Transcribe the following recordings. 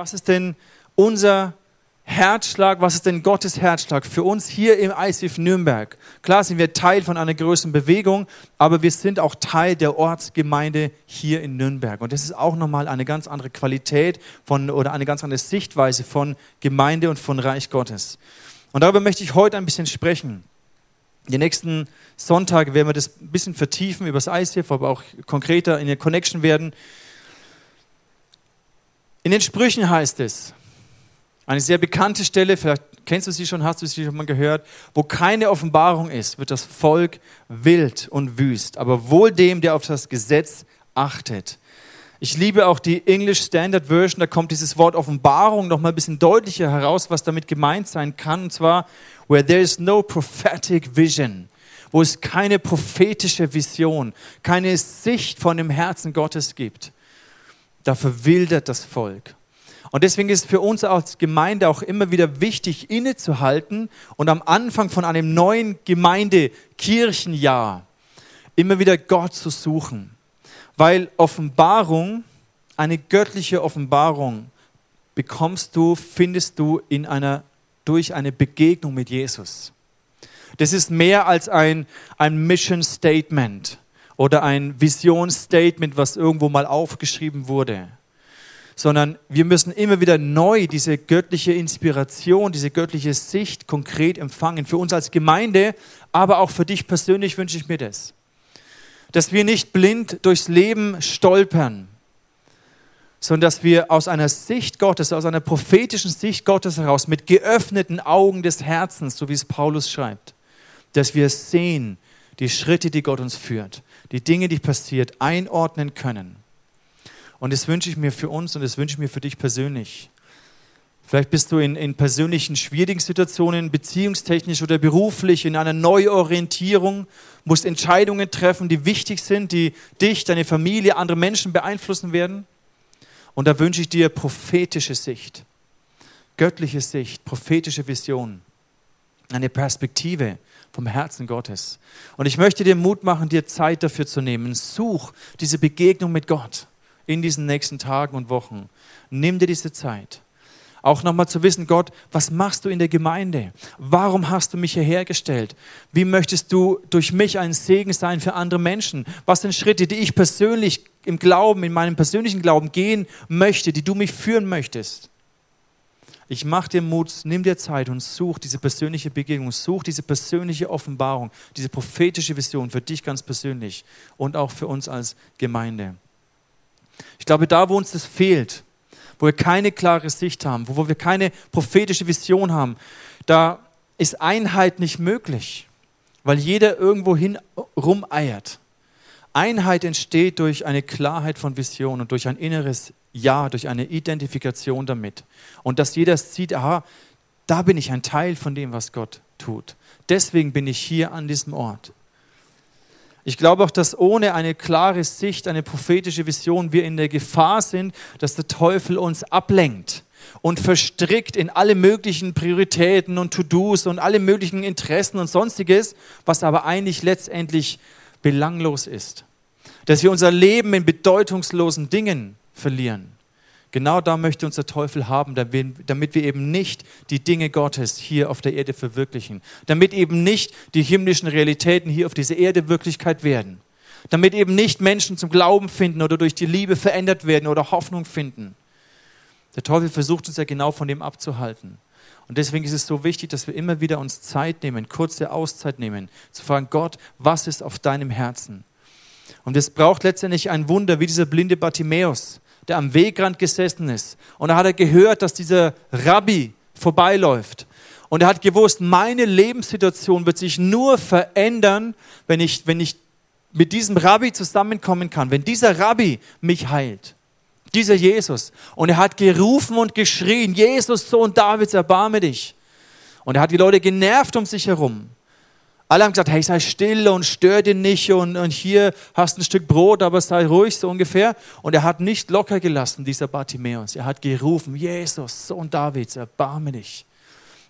was ist denn unser Herzschlag, was ist denn Gottes Herzschlag für uns hier im ICF Nürnberg? Klar sind wir Teil von einer größeren Bewegung, aber wir sind auch Teil der Ortsgemeinde hier in Nürnberg. Und das ist auch nochmal eine ganz andere Qualität von, oder eine ganz andere Sichtweise von Gemeinde und von Reich Gottes. Und darüber möchte ich heute ein bisschen sprechen. Die nächsten Sonntage werden wir das ein bisschen vertiefen über das ICF, aber auch konkreter in der Connection werden. In den Sprüchen heißt es, eine sehr bekannte Stelle, vielleicht kennst du sie schon, hast du sie schon mal gehört, wo keine Offenbarung ist, wird das Volk wild und wüst, aber wohl dem, der auf das Gesetz achtet. Ich liebe auch die English Standard Version, da kommt dieses Wort Offenbarung noch mal ein bisschen deutlicher heraus, was damit gemeint sein kann, und zwar, where there is no prophetic vision, wo es keine prophetische Vision, keine Sicht von dem Herzen Gottes gibt. Da verwildert das Volk. Und deswegen ist es für uns als Gemeinde auch immer wieder wichtig, innezuhalten und am Anfang von einem neuen Gemeinde-Kirchenjahr immer wieder Gott zu suchen. Weil Offenbarung, eine göttliche Offenbarung, bekommst du, findest du in einer, durch eine Begegnung mit Jesus. Das ist mehr als ein, ein Mission Statement oder ein Vision Statement, was irgendwo mal aufgeschrieben wurde sondern wir müssen immer wieder neu diese göttliche Inspiration, diese göttliche Sicht konkret empfangen. Für uns als Gemeinde, aber auch für dich persönlich wünsche ich mir das. Dass wir nicht blind durchs Leben stolpern, sondern dass wir aus einer Sicht Gottes, aus einer prophetischen Sicht Gottes heraus, mit geöffneten Augen des Herzens, so wie es Paulus schreibt, dass wir sehen, die Schritte, die Gott uns führt, die Dinge, die passiert, einordnen können und das wünsche ich mir für uns und das wünsche ich mir für dich persönlich. Vielleicht bist du in, in persönlichen schwierigen Situationen, beziehungstechnisch oder beruflich, in einer Neuorientierung, musst Entscheidungen treffen, die wichtig sind, die dich, deine Familie, andere Menschen beeinflussen werden. Und da wünsche ich dir prophetische Sicht, göttliche Sicht, prophetische Vision, eine Perspektive vom Herzen Gottes. Und ich möchte dir Mut machen, dir Zeit dafür zu nehmen. Such diese Begegnung mit Gott in diesen nächsten Tagen und Wochen. Nimm dir diese Zeit. Auch nochmal zu wissen, Gott, was machst du in der Gemeinde? Warum hast du mich hierher gestellt? Wie möchtest du durch mich ein Segen sein für andere Menschen? Was sind Schritte, die ich persönlich im Glauben, in meinem persönlichen Glauben gehen möchte, die du mich führen möchtest? Ich mach dir Mut, nimm dir Zeit und such diese persönliche Begegnung, such diese persönliche Offenbarung, diese prophetische Vision für dich ganz persönlich und auch für uns als Gemeinde. Ich glaube, da, wo uns das fehlt, wo wir keine klare Sicht haben, wo wir keine prophetische Vision haben, da ist Einheit nicht möglich, weil jeder irgendwo hin rumeiert. Einheit entsteht durch eine Klarheit von Vision und durch ein inneres Ja, durch eine Identifikation damit. Und dass jeder sieht, aha, da bin ich ein Teil von dem, was Gott tut. Deswegen bin ich hier an diesem Ort. Ich glaube auch, dass ohne eine klare Sicht, eine prophetische Vision wir in der Gefahr sind, dass der Teufel uns ablenkt und verstrickt in alle möglichen Prioritäten und To-Dos und alle möglichen Interessen und sonstiges, was aber eigentlich letztendlich belanglos ist. Dass wir unser Leben in bedeutungslosen Dingen verlieren. Genau da möchte uns der Teufel haben, damit wir eben nicht die Dinge Gottes hier auf der Erde verwirklichen. Damit eben nicht die himmlischen Realitäten hier auf dieser Erde Wirklichkeit werden. Damit eben nicht Menschen zum Glauben finden oder durch die Liebe verändert werden oder Hoffnung finden. Der Teufel versucht uns ja genau von dem abzuhalten. Und deswegen ist es so wichtig, dass wir immer wieder uns Zeit nehmen, kurze Auszeit nehmen, zu fragen, Gott, was ist auf deinem Herzen? Und es braucht letztendlich ein Wunder, wie dieser blinde Bartimäus, der am Wegrand gesessen ist. Und da hat er gehört, dass dieser Rabbi vorbeiläuft. Und er hat gewusst, meine Lebenssituation wird sich nur verändern, wenn ich, wenn ich mit diesem Rabbi zusammenkommen kann, wenn dieser Rabbi mich heilt. Dieser Jesus. Und er hat gerufen und geschrien, Jesus, Sohn Davids, erbarme dich. Und er hat die Leute genervt um sich herum. Alle haben gesagt, hey, sei still und stör den nicht und, und hier hast ein Stück Brot, aber sei ruhig, so ungefähr. Und er hat nicht locker gelassen, dieser Bartimäus. Er hat gerufen, Jesus, Sohn Davids, erbarme dich.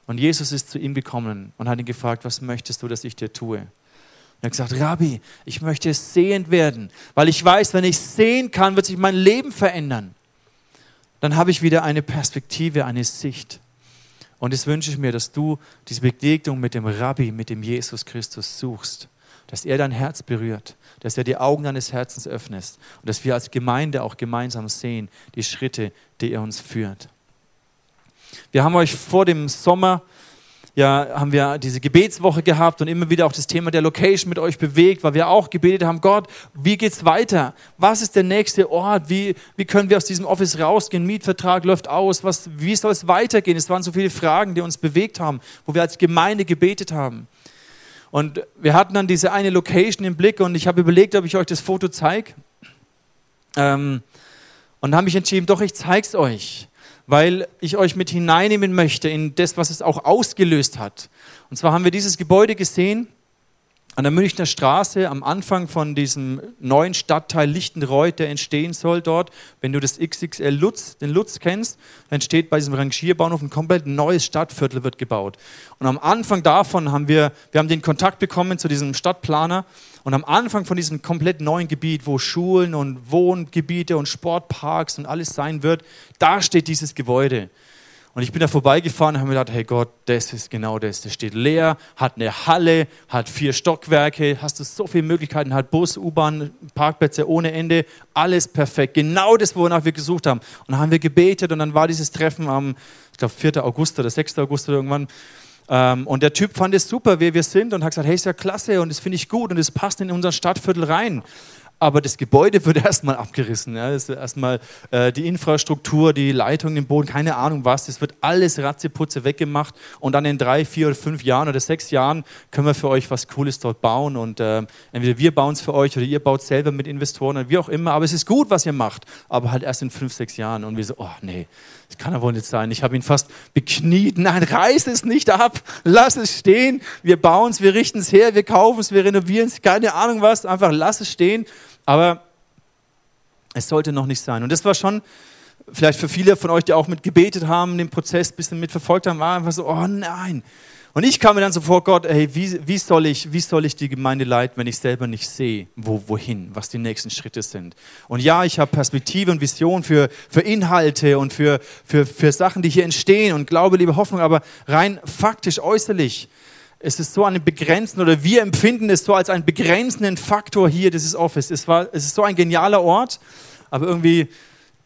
Und Jesus ist zu ihm gekommen und hat ihn gefragt, was möchtest du, dass ich dir tue? er hat gesagt, Rabbi, ich möchte sehend werden, weil ich weiß, wenn ich sehen kann, wird sich mein Leben verändern. dann habe ich wieder eine Perspektive, eine Sicht. Und das wünsche ich mir, dass du diese Begegnung mit dem Rabbi, mit dem Jesus Christus suchst, dass er dein Herz berührt, dass er die Augen deines Herzens öffnet und dass wir als Gemeinde auch gemeinsam sehen, die Schritte, die er uns führt. Wir haben euch vor dem Sommer ja, haben wir diese Gebetswoche gehabt und immer wieder auch das Thema der Location mit euch bewegt, weil wir auch gebetet haben, Gott, wie geht's weiter? Was ist der nächste Ort? Wie, wie können wir aus diesem Office rausgehen? Mietvertrag läuft aus. Was, wie soll es weitergehen? Es waren so viele Fragen, die uns bewegt haben, wo wir als Gemeinde gebetet haben. Und wir hatten dann diese eine Location im Blick und ich habe überlegt, ob ich euch das Foto zeige. Ähm, und habe mich entschieden, doch, ich zeige es euch weil ich euch mit hineinnehmen möchte in das, was es auch ausgelöst hat. Und zwar haben wir dieses Gebäude gesehen an der Münchner Straße am Anfang von diesem neuen Stadtteil Lichtenreuth, der entstehen soll dort. Wenn du das XXL Lutz, den Lutz kennst, dann entsteht bei diesem Rangierbahnhof ein komplett neues Stadtviertel wird gebaut. Und am Anfang davon haben wir, wir haben den Kontakt bekommen zu diesem Stadtplaner und am Anfang von diesem komplett neuen Gebiet, wo Schulen und Wohngebiete und Sportparks und alles sein wird, da steht dieses Gebäude. Und ich bin da vorbeigefahren und habe mir gedacht, hey Gott, das ist genau das. Das steht leer, hat eine Halle, hat vier Stockwerke, hast du so viele Möglichkeiten, hat Bus, U-Bahn, Parkplätze ohne Ende, alles perfekt. Genau das, wonach wir gesucht haben. Und dann haben wir gebetet und dann war dieses Treffen am, ich glaube, 4. August oder 6. August oder irgendwann. Ähm, und der Typ fand es super, wer wir sind und hat gesagt, hey, ist ja klasse und das finde ich gut und es passt in unser Stadtviertel rein aber das Gebäude wird erstmal abgerissen. Ja. Das ist erstmal äh, die Infrastruktur, die Leitung im Boden, keine Ahnung was. Das wird alles ratzeputze weggemacht und dann in drei, vier oder fünf Jahren oder sechs Jahren können wir für euch was Cooles dort bauen und äh, entweder wir bauen es für euch oder ihr baut selber mit Investoren oder wie auch immer. Aber es ist gut, was ihr macht, aber halt erst in fünf, sechs Jahren. Und wir so, oh nee, das kann ja wohl nicht sein. Ich habe ihn fast bekniet. Nein, reiß es nicht ab, lass es stehen. Wir bauen es, wir richten es her, wir kaufen es, wir renovieren es, keine Ahnung was, einfach lass es stehen. Aber es sollte noch nicht sein. Und das war schon, vielleicht für viele von euch, die auch mit gebetet haben, den Prozess ein bisschen mitverfolgt haben, war einfach so, oh nein. Und ich kam mir dann so vor, Gott, hey, wie, wie, soll ich, wie soll ich die Gemeinde leiten, wenn ich selber nicht sehe, wo, wohin, was die nächsten Schritte sind. Und ja, ich habe Perspektive und Vision für, für Inhalte und für, für, für Sachen, die hier entstehen und Glaube, Liebe, Hoffnung, aber rein faktisch, äußerlich es ist so eine begrenzende, oder wir empfinden es so als einen begrenzenden Faktor hier, dieses Office. Es, war, es ist so ein genialer Ort, aber irgendwie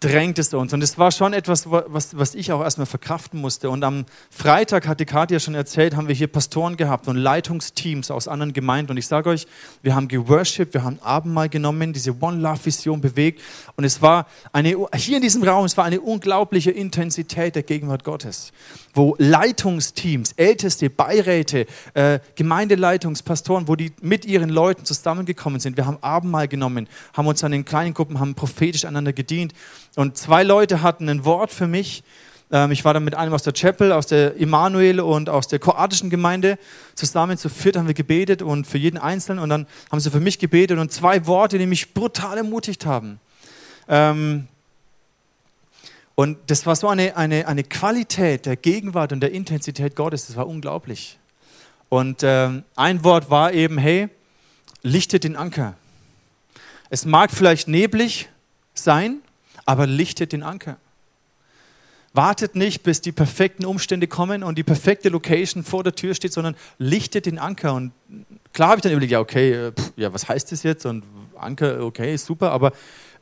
drängt es uns. Und es war schon etwas, was, was ich auch erstmal verkraften musste. Und am Freitag, hat die Katja schon erzählt, haben wir hier Pastoren gehabt und Leitungsteams aus anderen Gemeinden. Und ich sage euch, wir haben geworshipped, wir haben Abendmahl genommen, diese One Love Vision bewegt. Und es war eine, hier in diesem Raum, es war eine unglaubliche Intensität der Gegenwart Gottes, wo Leitungsteams, Älteste, Beiräte, äh, Gemeindeleitungspastoren, wo die mit ihren Leuten zusammengekommen sind. Wir haben Abendmahl genommen, haben uns an den kleinen Gruppen, haben prophetisch einander gedient. Und zwei Leute hatten ein Wort für mich. Ähm, ich war dann mit einem aus der Chapel, aus der Immanuel und aus der kroatischen Gemeinde zusammen. Zu viert haben wir gebetet und für jeden Einzelnen. Und dann haben sie für mich gebetet und zwei Worte, die mich brutal ermutigt haben. Ähm, und das war so eine, eine, eine Qualität der Gegenwart und der Intensität Gottes, das war unglaublich. Und ähm, ein Wort war eben, hey, lichtet den Anker. Es mag vielleicht neblig sein, aber lichtet den Anker. Wartet nicht, bis die perfekten Umstände kommen und die perfekte Location vor der Tür steht, sondern lichtet den Anker. Und klar habe ich dann überlegt, ja, okay, äh, pff, ja, was heißt das jetzt? Und Anker, okay, super, aber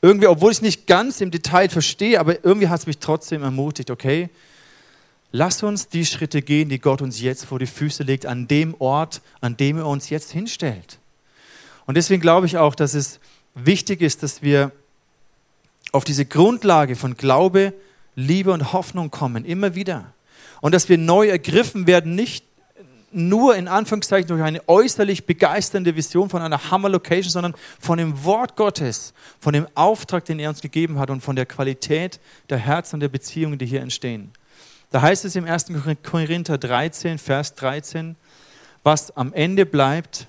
irgendwie, obwohl ich es nicht ganz im Detail verstehe, aber irgendwie hat es mich trotzdem ermutigt, okay, lass uns die Schritte gehen, die Gott uns jetzt vor die Füße legt, an dem Ort, an dem er uns jetzt hinstellt. Und deswegen glaube ich auch, dass es wichtig ist, dass wir auf diese Grundlage von Glaube, Liebe und Hoffnung kommen, immer wieder. Und dass wir neu ergriffen werden, nicht nur in Anführungszeichen durch eine äußerlich begeisternde Vision von einer Hammer-Location, sondern von dem Wort Gottes, von dem Auftrag, den er uns gegeben hat und von der Qualität der Herzen und der Beziehungen, die hier entstehen. Da heißt es im 1. Korinther 13, Vers 13, was am Ende bleibt,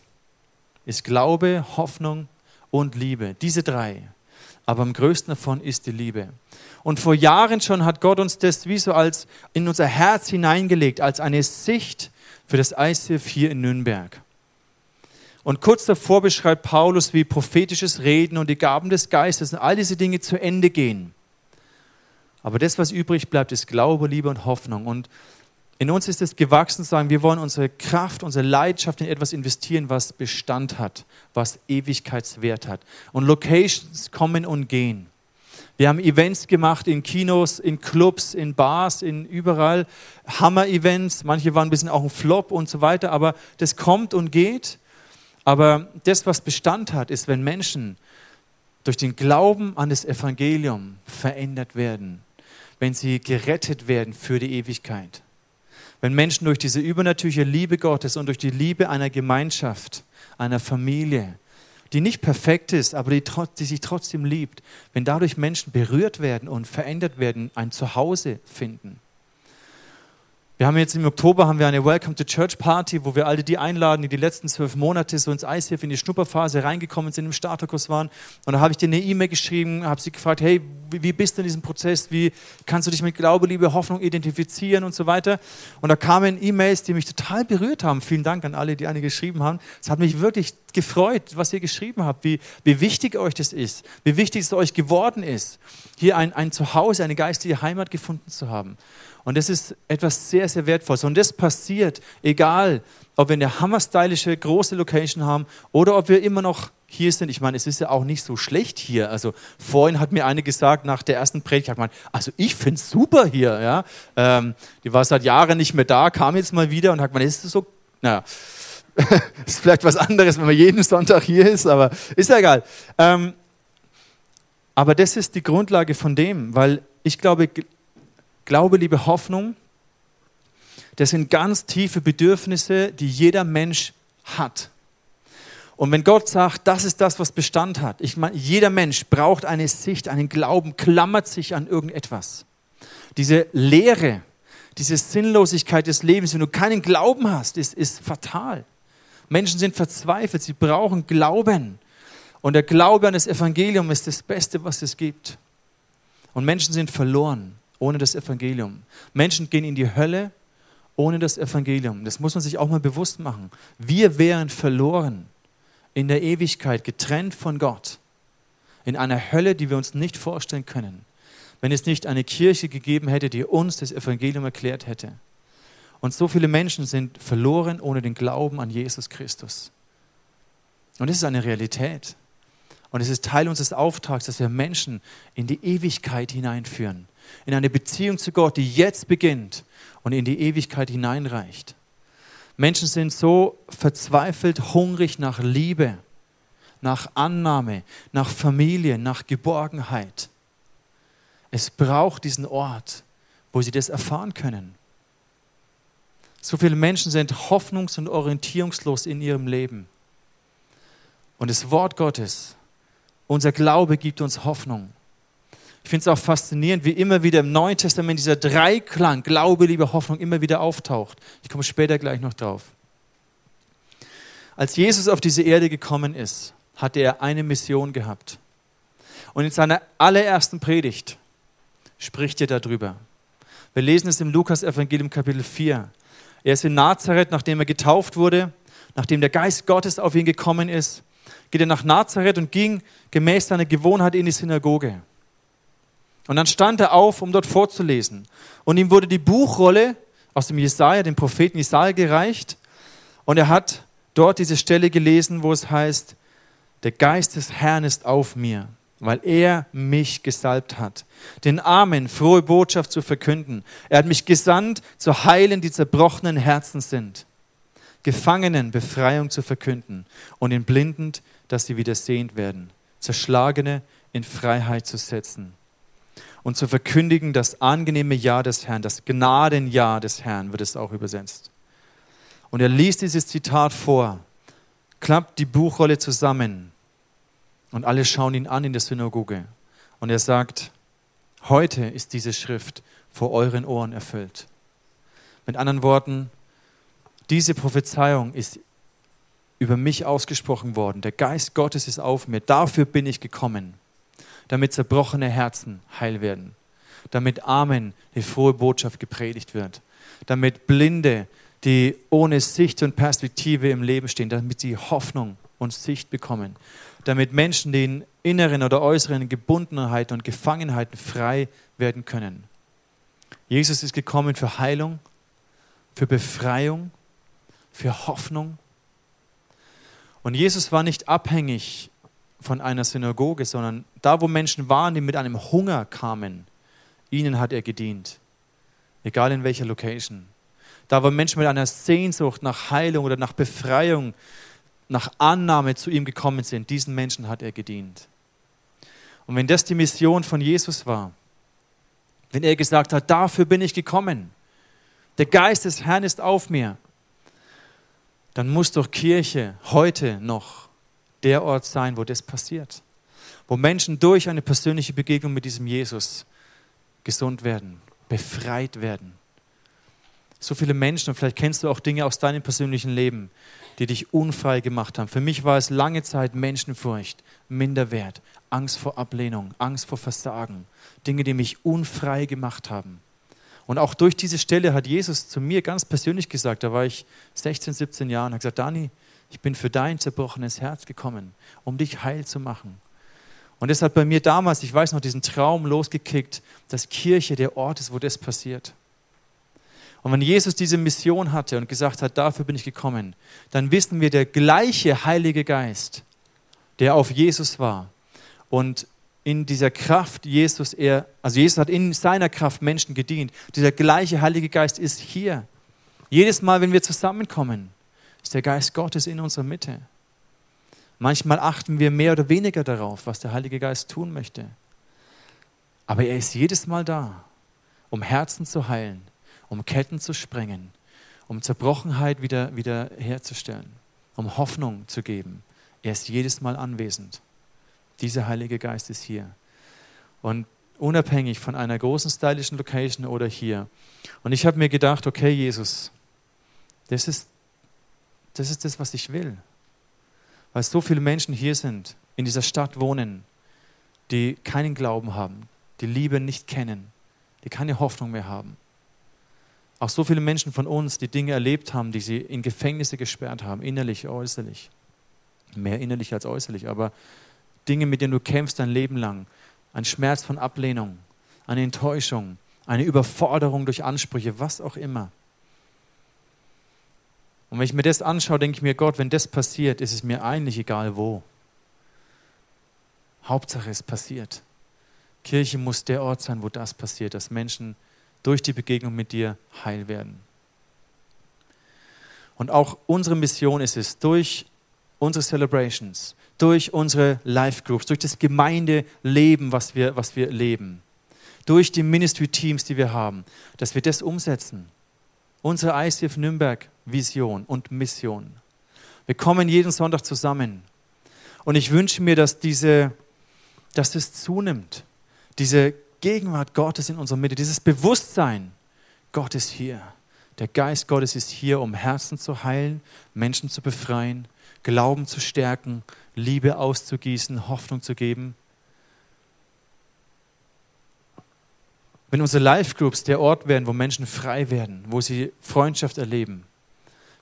ist Glaube, Hoffnung und Liebe. Diese drei aber am größten davon ist die Liebe. Und vor Jahren schon hat Gott uns das wie so als in unser Herz hineingelegt, als eine Sicht für das ICF hier in Nürnberg. Und kurz davor beschreibt Paulus, wie prophetisches Reden und die Gaben des Geistes und all diese Dinge zu Ende gehen. Aber das, was übrig bleibt, ist Glaube, Liebe und Hoffnung. Und in uns ist es gewachsen, zu sagen, wir wollen unsere Kraft, unsere Leidenschaft in etwas investieren, was Bestand hat, was Ewigkeitswert hat. Und Locations kommen und gehen. Wir haben Events gemacht in Kinos, in Clubs, in Bars, in überall. Hammer-Events. Manche waren ein bisschen auch ein Flop und so weiter. Aber das kommt und geht. Aber das, was Bestand hat, ist, wenn Menschen durch den Glauben an das Evangelium verändert werden. Wenn sie gerettet werden für die Ewigkeit. Wenn Menschen durch diese übernatürliche Liebe Gottes und durch die Liebe einer Gemeinschaft, einer Familie, die nicht perfekt ist, aber die, die sich trotzdem liebt, wenn dadurch Menschen berührt werden und verändert werden, ein Zuhause finden, wir haben jetzt im Oktober haben wir eine Welcome to Church Party, wo wir alle die einladen, die die letzten zwölf Monate so ins ICF in die Schnupperphase reingekommen sind, im Starterkurs waren. Und da habe ich dir eine E-Mail geschrieben, habe sie gefragt, hey, wie bist du in diesem Prozess? Wie kannst du dich mit Glaube, Liebe, Hoffnung identifizieren und so weiter? Und da kamen E-Mails, die mich total berührt haben. Vielen Dank an alle, die eine geschrieben haben. Es hat mich wirklich gefreut, was ihr geschrieben habt, wie, wie wichtig euch das ist, wie wichtig es euch geworden ist, hier ein, ein Zuhause, eine geistige Heimat gefunden zu haben. Und das ist etwas sehr, sehr Wertvolles. Und das passiert, egal, ob wir eine hammerstylische große Location haben oder ob wir immer noch hier sind. Ich meine, es ist ja auch nicht so schlecht hier. Also vorhin hat mir eine gesagt nach der ersten Predigt, hat man, also ich finde es super hier. Ja? Ähm, die war seit Jahren nicht mehr da, kam jetzt mal wieder und hat man, ist so, naja, ist vielleicht was anderes, wenn man jeden Sonntag hier ist, aber ist ja egal. Ähm, aber das ist die Grundlage von dem, weil ich glaube, Glaube, Liebe, Hoffnung, das sind ganz tiefe Bedürfnisse, die jeder Mensch hat. Und wenn Gott sagt, das ist das, was Bestand hat, ich meine, jeder Mensch braucht eine Sicht, einen Glauben, klammert sich an irgendetwas. Diese Leere, diese Sinnlosigkeit des Lebens, wenn du keinen Glauben hast, ist, ist fatal. Menschen sind verzweifelt, sie brauchen Glauben. Und der Glaube an das Evangelium ist das Beste, was es gibt. Und Menschen sind verloren ohne das Evangelium. Menschen gehen in die Hölle ohne das Evangelium. Das muss man sich auch mal bewusst machen. Wir wären verloren in der Ewigkeit, getrennt von Gott, in einer Hölle, die wir uns nicht vorstellen können, wenn es nicht eine Kirche gegeben hätte, die uns das Evangelium erklärt hätte. Und so viele Menschen sind verloren ohne den Glauben an Jesus Christus. Und das ist eine Realität. Und es ist Teil unseres Auftrags, dass wir Menschen in die Ewigkeit hineinführen in eine Beziehung zu Gott, die jetzt beginnt und in die Ewigkeit hineinreicht. Menschen sind so verzweifelt hungrig nach Liebe, nach Annahme, nach Familie, nach Geborgenheit. Es braucht diesen Ort, wo sie das erfahren können. So viele Menschen sind hoffnungs- und orientierungslos in ihrem Leben. Und das Wort Gottes, unser Glaube gibt uns Hoffnung. Ich finde es auch faszinierend, wie immer wieder im Neuen Testament dieser Dreiklang Glaube, Liebe, Hoffnung immer wieder auftaucht. Ich komme später gleich noch drauf. Als Jesus auf diese Erde gekommen ist, hatte er eine Mission gehabt. Und in seiner allerersten Predigt spricht er darüber. Wir lesen es im Lukas-Evangelium Kapitel 4. Er ist in Nazareth, nachdem er getauft wurde, nachdem der Geist Gottes auf ihn gekommen ist, geht er nach Nazareth und ging gemäß seiner Gewohnheit in die Synagoge. Und dann stand er auf, um dort vorzulesen. Und ihm wurde die Buchrolle aus dem Jesaja, dem Propheten Jesaja, gereicht. Und er hat dort diese Stelle gelesen, wo es heißt: Der Geist des Herrn ist auf mir, weil er mich gesalbt hat, den Armen frohe Botschaft zu verkünden. Er hat mich gesandt, zu heilen, die zerbrochenen Herzen sind, Gefangenen Befreiung zu verkünden und den Blinden, dass sie wieder sehend werden, Zerschlagene in Freiheit zu setzen und zu verkündigen das angenehme Ja des Herrn, das Gnadenjahr des Herrn wird es auch übersetzt. Und er liest dieses Zitat vor, klappt die Buchrolle zusammen und alle schauen ihn an in der Synagoge. Und er sagt, heute ist diese Schrift vor euren Ohren erfüllt. Mit anderen Worten, diese Prophezeiung ist über mich ausgesprochen worden. Der Geist Gottes ist auf mir. Dafür bin ich gekommen damit zerbrochene Herzen heil werden, damit Armen die frohe Botschaft gepredigt wird, damit Blinde, die ohne Sicht und Perspektive im Leben stehen, damit sie Hoffnung und Sicht bekommen, damit Menschen, die in inneren oder äußeren Gebundenheiten und Gefangenheiten frei werden können. Jesus ist gekommen für Heilung, für Befreiung, für Hoffnung. Und Jesus war nicht abhängig von einer Synagoge, sondern da, wo Menschen waren, die mit einem Hunger kamen, ihnen hat er gedient. Egal in welcher Location. Da, wo Menschen mit einer Sehnsucht nach Heilung oder nach Befreiung, nach Annahme zu ihm gekommen sind, diesen Menschen hat er gedient. Und wenn das die Mission von Jesus war, wenn er gesagt hat, dafür bin ich gekommen, der Geist des Herrn ist auf mir, dann muss doch Kirche heute noch der Ort sein, wo das passiert. Wo Menschen durch eine persönliche Begegnung mit diesem Jesus gesund werden, befreit werden. So viele Menschen, und vielleicht kennst du auch Dinge aus deinem persönlichen Leben, die dich unfrei gemacht haben. Für mich war es lange Zeit Menschenfurcht, Minderwert, Angst vor Ablehnung, Angst vor Versagen, Dinge, die mich unfrei gemacht haben. Und auch durch diese Stelle hat Jesus zu mir ganz persönlich gesagt, da war ich 16, 17 Jahre, und hat gesagt, Dani, ich bin für dein zerbrochenes Herz gekommen, um dich heil zu machen. Und es hat bei mir damals, ich weiß noch, diesen Traum losgekickt, dass Kirche der Ort ist, wo das passiert. Und wenn Jesus diese Mission hatte und gesagt hat, dafür bin ich gekommen, dann wissen wir, der gleiche Heilige Geist, der auf Jesus war und in dieser Kraft Jesus, er, also Jesus hat in seiner Kraft Menschen gedient. Dieser gleiche Heilige Geist ist hier. Jedes Mal, wenn wir zusammenkommen, ist der Geist Gottes in unserer Mitte. Manchmal achten wir mehr oder weniger darauf, was der Heilige Geist tun möchte. Aber er ist jedes Mal da, um Herzen zu heilen, um Ketten zu sprengen, um Zerbrochenheit wieder, wieder herzustellen, um Hoffnung zu geben. Er ist jedes Mal anwesend. Dieser Heilige Geist ist hier. Und unabhängig von einer großen stylischen Location oder hier. Und ich habe mir gedacht, okay, Jesus, das ist, das ist das, was ich will. Weil so viele Menschen hier sind, in dieser Stadt wohnen, die keinen Glauben haben, die Liebe nicht kennen, die keine Hoffnung mehr haben. Auch so viele Menschen von uns, die Dinge erlebt haben, die sie in Gefängnisse gesperrt haben, innerlich, äußerlich. Mehr innerlich als äußerlich, aber Dinge, mit denen du kämpfst dein Leben lang. Ein Schmerz von Ablehnung, eine Enttäuschung, eine Überforderung durch Ansprüche, was auch immer. Und wenn ich mir das anschaue, denke ich mir, Gott, wenn das passiert, ist es mir eigentlich egal wo. Hauptsache es passiert. Kirche muss der Ort sein, wo das passiert, dass Menschen durch die Begegnung mit dir heil werden. Und auch unsere Mission ist es, durch unsere Celebrations, durch unsere Life Groups, durch das Gemeindeleben, was wir, was wir leben, durch die Ministry Teams, die wir haben, dass wir das umsetzen. Unsere ICF Nürnberg Vision und Mission. Wir kommen jeden Sonntag zusammen. Und ich wünsche mir, dass, diese, dass das zunimmt. Diese Gegenwart Gottes in unserer Mitte, dieses Bewusstsein, Gott ist hier. Der Geist Gottes ist hier, um Herzen zu heilen, Menschen zu befreien, Glauben zu stärken, Liebe auszugießen, Hoffnung zu geben. Wenn unsere Life Groups der Ort werden, wo Menschen frei werden, wo sie Freundschaft erleben.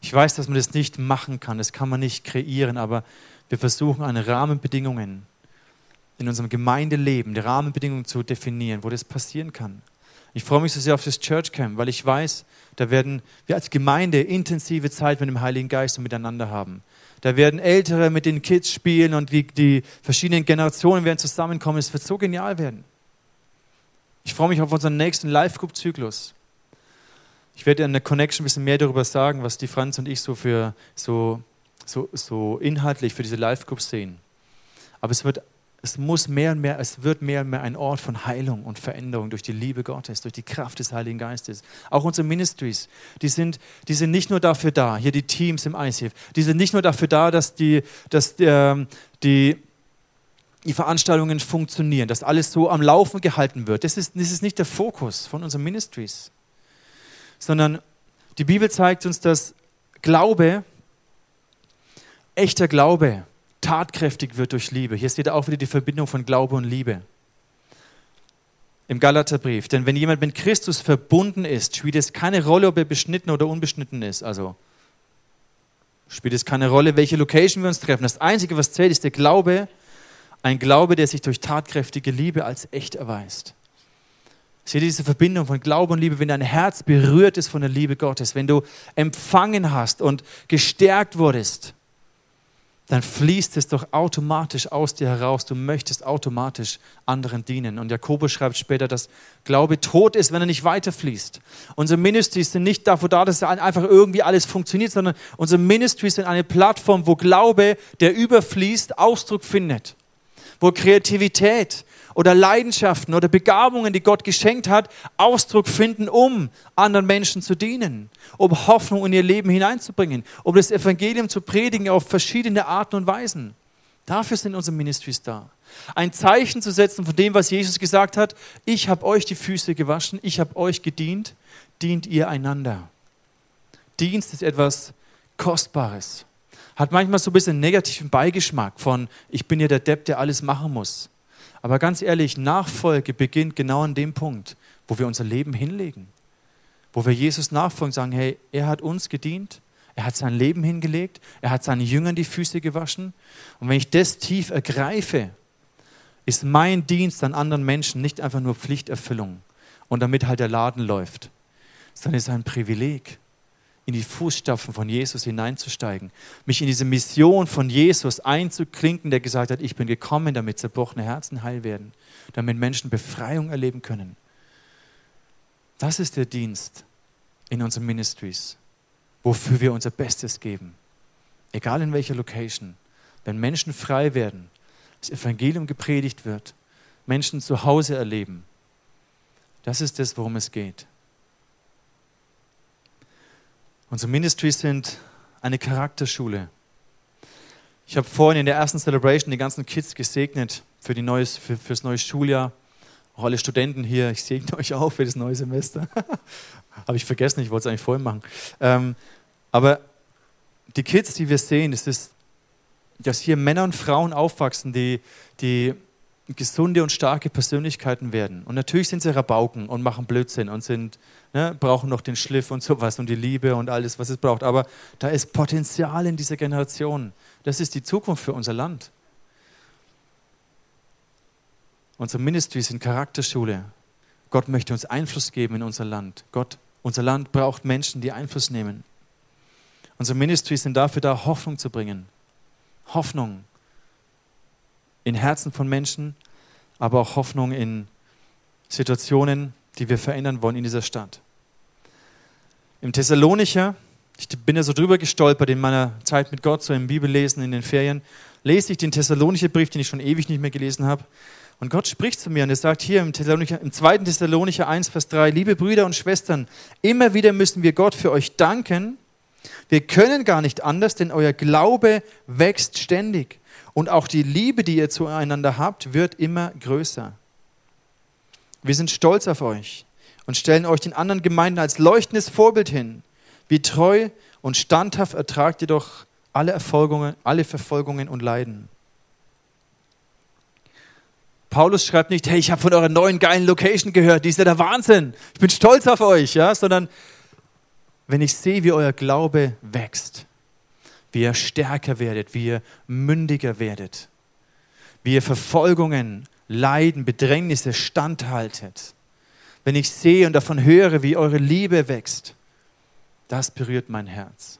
Ich weiß, dass man das nicht machen kann, das kann man nicht kreieren, aber wir versuchen eine Rahmenbedingungen in unserem Gemeindeleben, die Rahmenbedingungen zu definieren, wo das passieren kann. Ich freue mich so sehr auf das Church Camp, weil ich weiß, da werden wir als Gemeinde intensive Zeit mit dem Heiligen Geist und miteinander haben. Da werden Ältere mit den Kids spielen und die, die verschiedenen Generationen werden zusammenkommen. Es wird so genial werden. Ich freue mich auf unseren nächsten Live-Group-Zyklus. Ich werde in der Connection ein bisschen mehr darüber sagen, was die Franz und ich so für so, so, so inhaltlich für diese Live-Groups sehen. Aber es wird es muss mehr und mehr, es wird mehr und mehr ein Ort von Heilung und Veränderung durch die Liebe Gottes, durch die Kraft des Heiligen Geistes. Auch unsere Ministries, die sind, die sind nicht nur dafür da, hier die Teams im ICF, die sind nicht nur dafür da, dass die, dass ähm, die, die Veranstaltungen funktionieren, dass alles so am Laufen gehalten wird. Das ist, das ist nicht der Fokus von unseren Ministries, sondern die Bibel zeigt uns, dass Glaube, echter Glaube, tatkräftig wird durch Liebe. Hier steht auch wieder die Verbindung von Glaube und Liebe. Im Galaterbrief. Denn wenn jemand mit Christus verbunden ist, spielt es keine Rolle, ob er beschnitten oder unbeschnitten ist. Also spielt es keine Rolle, welche Location wir uns treffen. Das Einzige, was zählt, ist der Glaube, ein Glaube, der sich durch tatkräftige Liebe als echt erweist. Seht ihr diese Verbindung von Glaube und Liebe, wenn dein Herz berührt ist von der Liebe Gottes, wenn du empfangen hast und gestärkt wurdest, dann fließt es doch automatisch aus dir heraus. Du möchtest automatisch anderen dienen. Und Jakobus schreibt später, dass Glaube tot ist, wenn er nicht weiterfließt. Unsere Ministries sind nicht dafür da, dass einfach irgendwie alles funktioniert, sondern unsere Ministries sind eine Plattform, wo Glaube, der überfließt, Ausdruck findet. Wo Kreativität, oder Leidenschaften oder Begabungen, die Gott geschenkt hat, Ausdruck finden, um anderen Menschen zu dienen, um Hoffnung in ihr Leben hineinzubringen, um das Evangelium zu predigen auf verschiedene Arten und Weisen. Dafür sind unsere Ministries da. Ein Zeichen zu setzen von dem, was Jesus gesagt hat, ich habe euch die Füße gewaschen, ich habe euch gedient, dient ihr einander. Dienst ist etwas Kostbares. Hat manchmal so ein bisschen negativen Beigeschmack von, ich bin ja der Depp, der alles machen muss. Aber ganz ehrlich, Nachfolge beginnt genau an dem Punkt, wo wir unser Leben hinlegen. Wo wir Jesus nachfolgen sagen, hey, er hat uns gedient, er hat sein Leben hingelegt, er hat seinen Jüngern die Füße gewaschen. Und wenn ich das tief ergreife, ist mein Dienst an anderen Menschen nicht einfach nur Pflichterfüllung und damit halt der Laden läuft, sondern ist ein Privileg in die Fußstapfen von Jesus hineinzusteigen, mich in diese Mission von Jesus einzuklinken, der gesagt hat, ich bin gekommen, damit zerbrochene Herzen heil werden, damit Menschen Befreiung erleben können. Das ist der Dienst in unseren Ministries, wofür wir unser Bestes geben. Egal in welcher Location. Wenn Menschen frei werden, das Evangelium gepredigt wird, Menschen zu Hause erleben, das ist das, worum es geht. Unsere Ministries sind eine Charakterschule. Ich habe vorhin in der ersten Celebration die ganzen Kids gesegnet für, die neues, für, für das neue Schuljahr. Auch alle Studenten hier, ich segne euch auch für das neue Semester. habe ich vergessen, ich wollte es eigentlich vorhin machen. Ähm, aber die Kids, die wir sehen, ist es, dass hier Männer und Frauen aufwachsen, die, die gesunde und starke Persönlichkeiten werden. Und natürlich sind sie Rabauken und machen Blödsinn und sind, ne, brauchen noch den Schliff und sowas und die Liebe und alles, was es braucht. Aber da ist Potenzial in dieser Generation. Das ist die Zukunft für unser Land. Unsere Ministries sind Charakterschule. Gott möchte uns Einfluss geben in unser Land. Gott, unser Land braucht Menschen, die Einfluss nehmen. Unsere Ministries sind dafür da, Hoffnung zu bringen. Hoffnung in Herzen von Menschen, aber auch Hoffnung in Situationen, die wir verändern wollen in dieser Stadt. Im Thessalonicher, ich bin ja so drüber gestolpert in meiner Zeit mit Gott, so im Bibellesen in den Ferien, lese ich den Thessalonicher Brief, den ich schon ewig nicht mehr gelesen habe. Und Gott spricht zu mir und er sagt hier im, Thessalonicher, im 2. Thessalonicher 1, Vers 3, liebe Brüder und Schwestern, immer wieder müssen wir Gott für euch danken. Wir können gar nicht anders, denn euer Glaube wächst ständig. Und auch die Liebe, die ihr zueinander habt, wird immer größer. Wir sind stolz auf euch und stellen euch den anderen Gemeinden als leuchtendes Vorbild hin. Wie treu und standhaft ertragt ihr doch alle, Erfolgungen, alle Verfolgungen und Leiden. Paulus schreibt nicht, hey, ich habe von eurer neuen geilen Location gehört, die ist ja der Wahnsinn, ich bin stolz auf euch, ja, sondern wenn ich sehe, wie euer Glaube wächst, wie ihr stärker werdet, wie ihr mündiger werdet, wie ihr Verfolgungen, Leiden, Bedrängnisse standhaltet. Wenn ich sehe und davon höre, wie eure Liebe wächst, das berührt mein Herz.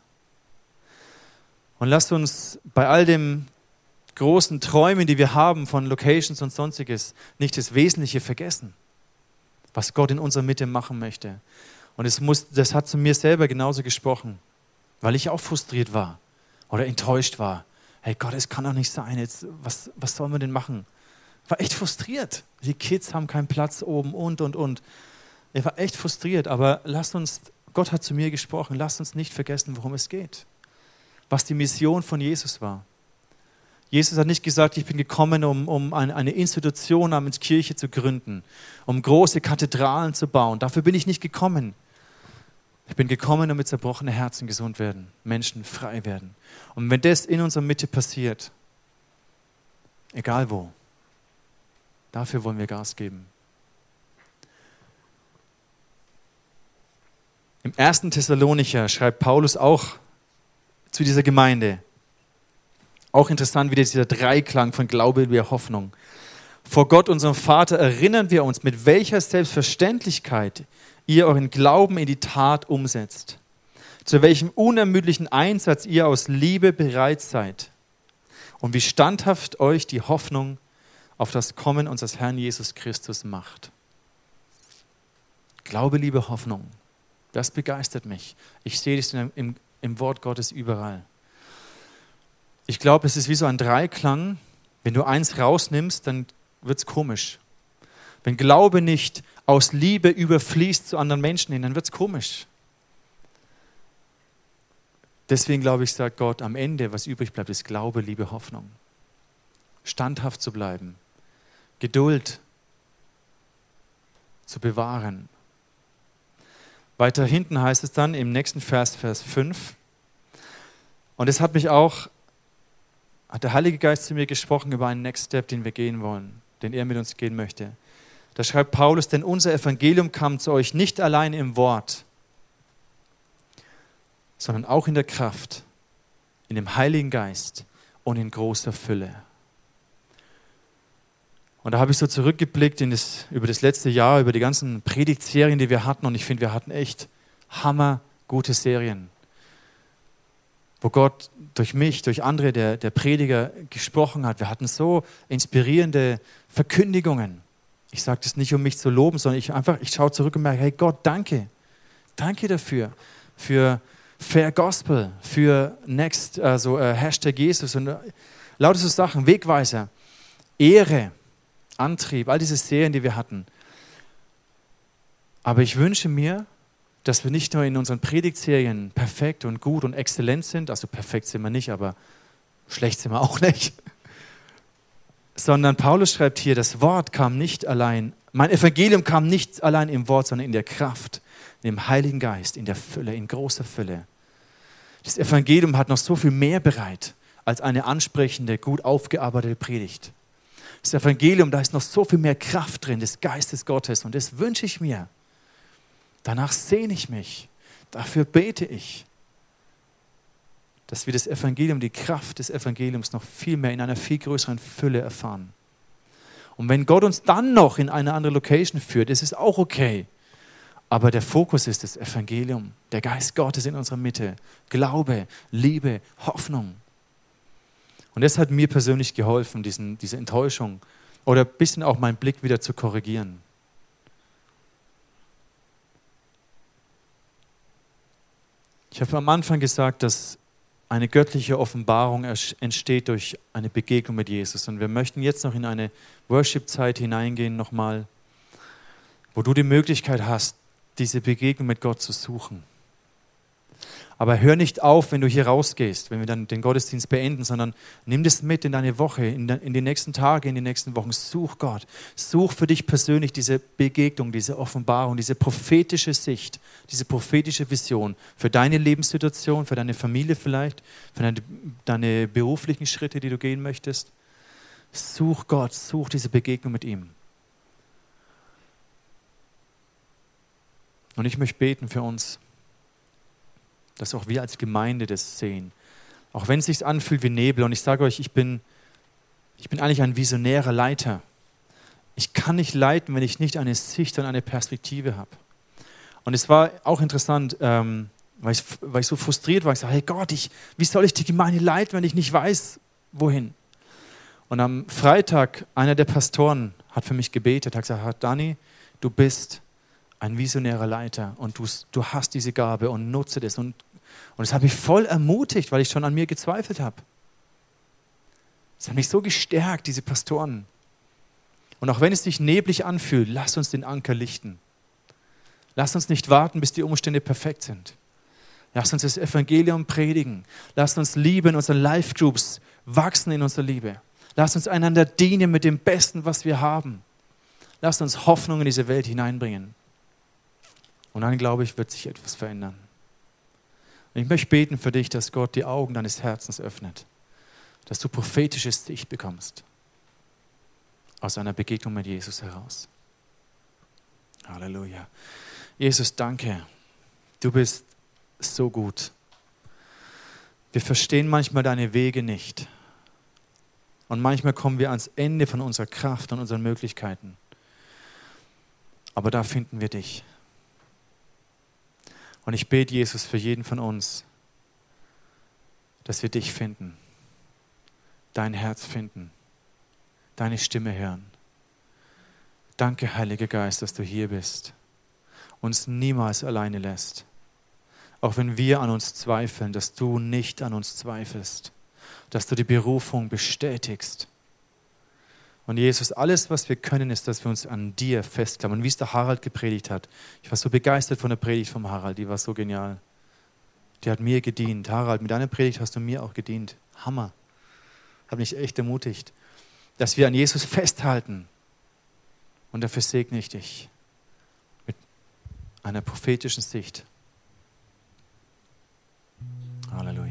Und lasst uns bei all dem großen Träumen, die wir haben von Locations und sonstiges, nicht das Wesentliche vergessen, was Gott in unserer Mitte machen möchte. Und es muss, das hat zu mir selber genauso gesprochen, weil ich auch frustriert war oder enttäuscht war. Hey Gott, es kann doch nicht sein. Jetzt, was, was sollen wir denn machen? War echt frustriert. Die Kids haben keinen Platz oben und, und, und. Ich war echt frustriert, aber lasst uns, Gott hat zu mir gesprochen, lasst uns nicht vergessen, worum es geht. Was die Mission von Jesus war. Jesus hat nicht gesagt, ich bin gekommen, um, um eine Institution namens Kirche zu gründen, um große Kathedralen zu bauen. Dafür bin ich nicht gekommen. Ich bin gekommen, damit zerbrochene Herzen gesund werden, Menschen frei werden. Und wenn das in unserer Mitte passiert, egal wo, dafür wollen wir Gas geben. Im ersten Thessalonicher schreibt Paulus auch zu dieser Gemeinde. Auch interessant wieder dieser Dreiklang von Glaube, wie Hoffnung. Vor Gott, unserem Vater, erinnern wir uns, mit welcher Selbstverständlichkeit ihr euren Glauben in die Tat umsetzt. Zu welchem unermüdlichen Einsatz ihr aus Liebe bereit seid. Und wie standhaft euch die Hoffnung auf das Kommen unseres Herrn Jesus Christus macht. Glaube, Liebe, Hoffnung. Das begeistert mich. Ich sehe das im, im Wort Gottes überall. Ich glaube, es ist wie so ein Dreiklang. Wenn du eins rausnimmst, dann wird es komisch. Wenn Glaube nicht aus Liebe überfließt zu anderen Menschen hin, dann wird es komisch. Deswegen glaube ich, sagt Gott, am Ende, was übrig bleibt, ist Glaube, Liebe, Hoffnung. Standhaft zu bleiben, Geduld zu bewahren. Weiter hinten heißt es dann im nächsten Vers, Vers 5. Und es hat mich auch, hat der Heilige Geist zu mir gesprochen über einen Next Step, den wir gehen wollen, den er mit uns gehen möchte. Da schreibt Paulus, denn unser Evangelium kam zu euch nicht allein im Wort, sondern auch in der Kraft, in dem Heiligen Geist und in großer Fülle. Und da habe ich so zurückgeblickt das, über das letzte Jahr, über die ganzen Predigtserien, die wir hatten. Und ich finde, wir hatten echt hammergute Serien, wo Gott durch mich, durch andere, der, der Prediger, gesprochen hat. Wir hatten so inspirierende Verkündigungen. Ich sage das nicht, um mich zu loben, sondern ich einfach, ich schaue zurück und merke, hey Gott, danke. Danke dafür. Für Fair Gospel, für Next, also äh, Hashtag Jesus und äh, lauter so Sachen, Wegweiser, Ehre, Antrieb, all diese Serien, die wir hatten. Aber ich wünsche mir, dass wir nicht nur in unseren Predigtserien perfekt und gut und exzellent sind, also perfekt sind wir nicht, aber schlecht sind wir auch nicht, sondern Paulus schreibt hier, das Wort kam nicht allein, mein Evangelium kam nicht allein im Wort, sondern in der Kraft, in dem Heiligen Geist, in der Fülle, in großer Fülle. Das Evangelium hat noch so viel mehr bereit als eine ansprechende, gut aufgearbeitete Predigt. Das Evangelium, da ist noch so viel mehr Kraft drin, des Geistes Gottes. Und das wünsche ich mir. Danach sehne ich mich. Dafür bete ich. Dass wir das Evangelium, die Kraft des Evangeliums noch viel mehr in einer viel größeren Fülle erfahren. Und wenn Gott uns dann noch in eine andere Location führt, ist es auch okay. Aber der Fokus ist das Evangelium, der Geist Gottes in unserer Mitte. Glaube, Liebe, Hoffnung. Und das hat mir persönlich geholfen, diesen, diese Enttäuschung oder ein bisschen auch meinen Blick wieder zu korrigieren. Ich habe am Anfang gesagt, dass eine göttliche Offenbarung entsteht durch eine Begegnung mit Jesus. Und wir möchten jetzt noch in eine Worship-Zeit hineingehen, nochmal, wo du die Möglichkeit hast, diese Begegnung mit Gott zu suchen. Aber hör nicht auf, wenn du hier rausgehst, wenn wir dann den Gottesdienst beenden, sondern nimm das mit in deine Woche, in, de, in die nächsten Tage, in die nächsten Wochen. Such Gott. Such für dich persönlich diese Begegnung, diese Offenbarung, diese prophetische Sicht, diese prophetische Vision für deine Lebenssituation, für deine Familie vielleicht, für deine, deine beruflichen Schritte, die du gehen möchtest. Such Gott, such diese Begegnung mit ihm. Und ich möchte beten für uns dass auch wir als Gemeinde das sehen. Auch wenn es sich anfühlt wie Nebel. Und ich sage euch, ich bin, ich bin eigentlich ein visionärer Leiter. Ich kann nicht leiten, wenn ich nicht eine Sicht und eine Perspektive habe. Und es war auch interessant, ähm, weil, ich, weil ich so frustriert war. Ich sage, hey Gott, ich, wie soll ich die Gemeinde leiten, wenn ich nicht weiß, wohin? Und am Freitag, einer der Pastoren hat für mich gebetet, hat gesagt, Dani, du bist ein visionärer Leiter und du, du hast diese Gabe und nutze das und und es hat mich voll ermutigt, weil ich schon an mir gezweifelt habe. Es hat mich so gestärkt, diese Pastoren. Und auch wenn es sich neblig anfühlt, lass uns den Anker lichten. Lass uns nicht warten, bis die Umstände perfekt sind. Lass uns das Evangelium predigen. Lass uns Liebe in unseren Life-Groups wachsen in unserer Liebe. Lass uns einander dienen mit dem Besten, was wir haben. Lass uns Hoffnung in diese Welt hineinbringen. Und dann, glaube ich, wird sich etwas verändern. Ich möchte beten für dich, dass Gott die Augen deines Herzens öffnet, dass du prophetisches Sicht bekommst aus einer Begegnung mit Jesus heraus. Halleluja. Jesus, danke. Du bist so gut. Wir verstehen manchmal deine Wege nicht. Und manchmal kommen wir ans Ende von unserer Kraft und unseren Möglichkeiten. Aber da finden wir dich. Und ich bete, Jesus, für jeden von uns, dass wir dich finden, dein Herz finden, deine Stimme hören. Danke, Heiliger Geist, dass du hier bist, uns niemals alleine lässt. Auch wenn wir an uns zweifeln, dass du nicht an uns zweifelst, dass du die Berufung bestätigst. Und Jesus, alles, was wir können, ist, dass wir uns an dir festklammern, wie es der Harald gepredigt hat. Ich war so begeistert von der Predigt vom Harald, die war so genial. Die hat mir gedient. Harald, mit deiner Predigt hast du mir auch gedient. Hammer. Hat mich echt ermutigt, dass wir an Jesus festhalten. Und dafür segne ich dich mit einer prophetischen Sicht. Halleluja.